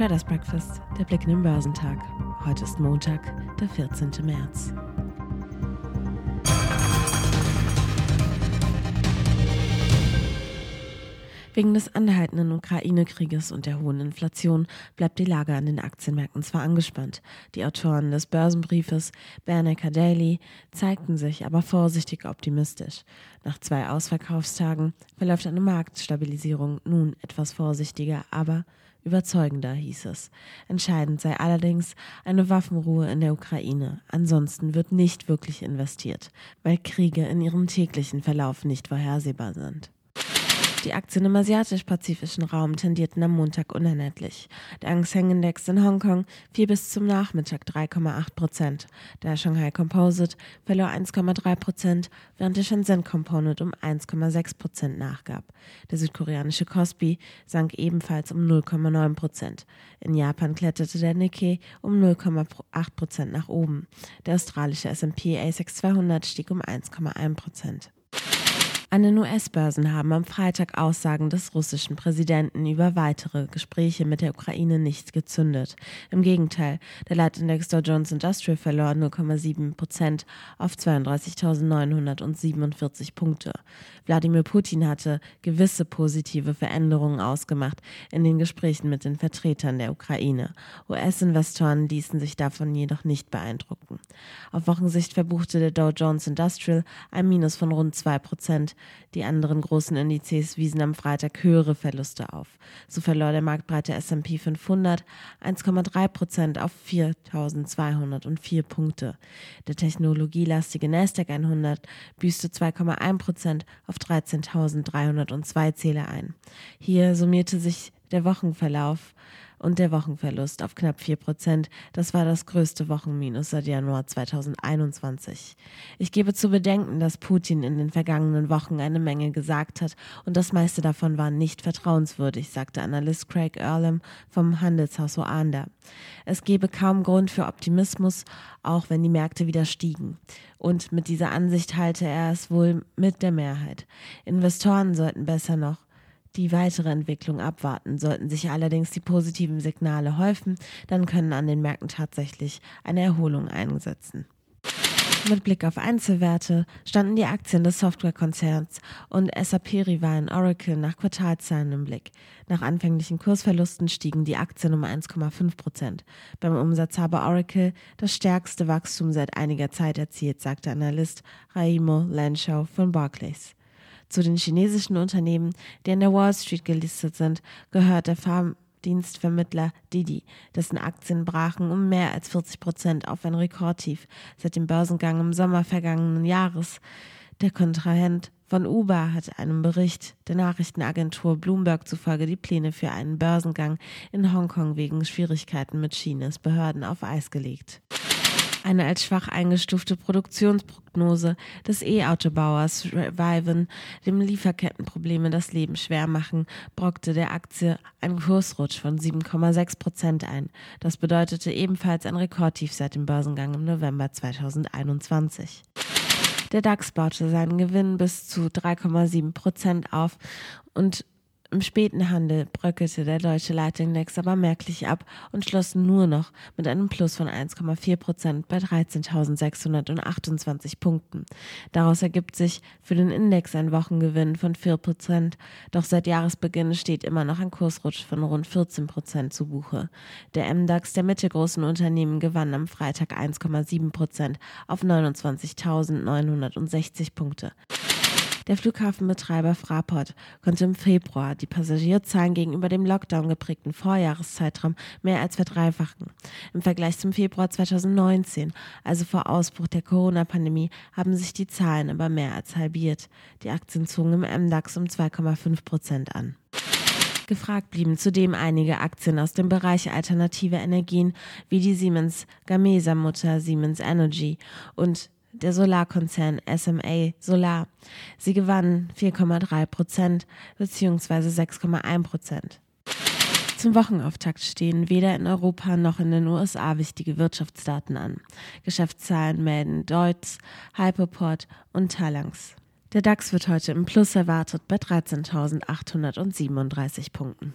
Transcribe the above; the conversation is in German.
Traders Breakfast, der Blick in den Börsentag. Heute ist Montag, der 14. März. Wegen des anhaltenden Ukraine-Krieges und der hohen Inflation bleibt die Lage an den Aktienmärkten zwar angespannt. Die Autoren des Börsenbriefes Bernecker Daily zeigten sich aber vorsichtig optimistisch. Nach zwei Ausverkaufstagen verläuft eine Marktstabilisierung nun etwas vorsichtiger, aber überzeugender, hieß es. Entscheidend sei allerdings eine Waffenruhe in der Ukraine. Ansonsten wird nicht wirklich investiert, weil Kriege in ihrem täglichen Verlauf nicht vorhersehbar sind. Die Aktien im asiatisch-pazifischen Raum tendierten am Montag uneinheitlich. Der Hang Seng Index in Hongkong fiel bis zum Nachmittag 3,8 Prozent. Der Shanghai Composite verlor 1,3 Prozent, während der Shenzhen Component um 1,6 Prozent nachgab. Der südkoreanische Kospi sank ebenfalls um 0,9 Prozent. In Japan kletterte der Nikkei um 0,8 Prozent nach oben. Der australische S&P ASX 200 stieg um 1,1 Prozent. An den US-Börsen haben am Freitag Aussagen des russischen Präsidenten über weitere Gespräche mit der Ukraine nicht gezündet. Im Gegenteil, der Leitindex Dow Jones Industrial verlor 0,7 Prozent auf 32.947 Punkte. Wladimir Putin hatte gewisse positive Veränderungen ausgemacht in den Gesprächen mit den Vertretern der Ukraine. US-Investoren ließen sich davon jedoch nicht beeindrucken. Auf Wochensicht verbuchte der Dow Jones Industrial ein Minus von rund 2 Prozent. Die anderen großen Indizes wiesen am Freitag höhere Verluste auf. So verlor der marktbreite S&P 500 1,3 Prozent auf 4.204 Punkte. Der technologielastige Nasdaq 100 büßte 2,1 Prozent auf 13.302 Zähler ein. Hier summierte sich der Wochenverlauf und der Wochenverlust auf knapp 4 Prozent. Das war das größte Wochenminus seit Januar 2021. Ich gebe zu bedenken, dass Putin in den vergangenen Wochen eine Menge gesagt hat und das meiste davon war nicht vertrauenswürdig, sagte Analyst Craig Earlham vom Handelshaus Oanda. Es gebe kaum Grund für Optimismus, auch wenn die Märkte wieder stiegen. Und mit dieser Ansicht halte er es wohl mit der Mehrheit. Investoren sollten besser noch die weitere Entwicklung abwarten. Sollten sich allerdings die positiven Signale häufen, dann können an den Märkten tatsächlich eine Erholung einsetzen. Mit Blick auf Einzelwerte standen die Aktien des Softwarekonzerns und SAP-Rivalen Oracle nach Quartalzahlen im Blick. Nach anfänglichen Kursverlusten stiegen die Aktien um 1,5 Prozent. Beim Umsatz habe Oracle das stärkste Wachstum seit einiger Zeit erzielt, sagte Analyst Raimo Lanshaw von Barclays. Zu den chinesischen Unternehmen, die an der Wall Street gelistet sind, gehört der Fahrdienstvermittler Didi, dessen Aktien brachen um mehr als 40 Prozent auf ein Rekordtief seit dem Börsengang im Sommer vergangenen Jahres. Der Kontrahent von Uber hat einem Bericht der Nachrichtenagentur Bloomberg zufolge die Pläne für einen Börsengang in Hongkong wegen Schwierigkeiten mit Chinas Behörden auf Eis gelegt. Eine als schwach eingestufte Produktionsprognose des E-Autobauers Rivian dem Lieferkettenprobleme das Leben schwer machen, brockte der Aktie einen Kursrutsch von 7,6 Prozent ein. Das bedeutete ebenfalls ein Rekordtief seit dem Börsengang im November 2021. Der DAX baute seinen Gewinn bis zu 3,7 Prozent auf und im späten Handel bröckelte der deutsche Leitindex aber merklich ab und schloss nur noch mit einem Plus von 1,4 Prozent bei 13.628 Punkten. Daraus ergibt sich für den Index ein Wochengewinn von 4 Prozent, doch seit Jahresbeginn steht immer noch ein Kursrutsch von rund 14 Prozent zu Buche. Der MDAX der mittelgroßen Unternehmen gewann am Freitag 1,7 Prozent auf 29.960 Punkte. Der Flughafenbetreiber Fraport konnte im Februar die Passagierzahlen gegenüber dem Lockdown geprägten Vorjahreszeitraum mehr als verdreifachen. Im Vergleich zum Februar 2019, also vor Ausbruch der Corona-Pandemie, haben sich die Zahlen aber mehr als halbiert. Die Aktien zogen im MDAX um 2,5 Prozent an. Gefragt blieben zudem einige Aktien aus dem Bereich alternative Energien wie die Siemens Gamesa Mutter Siemens Energy und der Solarkonzern SMA Solar. Sie gewannen 4,3 Prozent bzw. 6,1 Prozent. Zum Wochenauftakt stehen weder in Europa noch in den USA wichtige Wirtschaftsdaten an. Geschäftszahlen melden Deutz, Hyperport und Talanx. Der DAX wird heute im Plus erwartet bei 13.837 Punkten.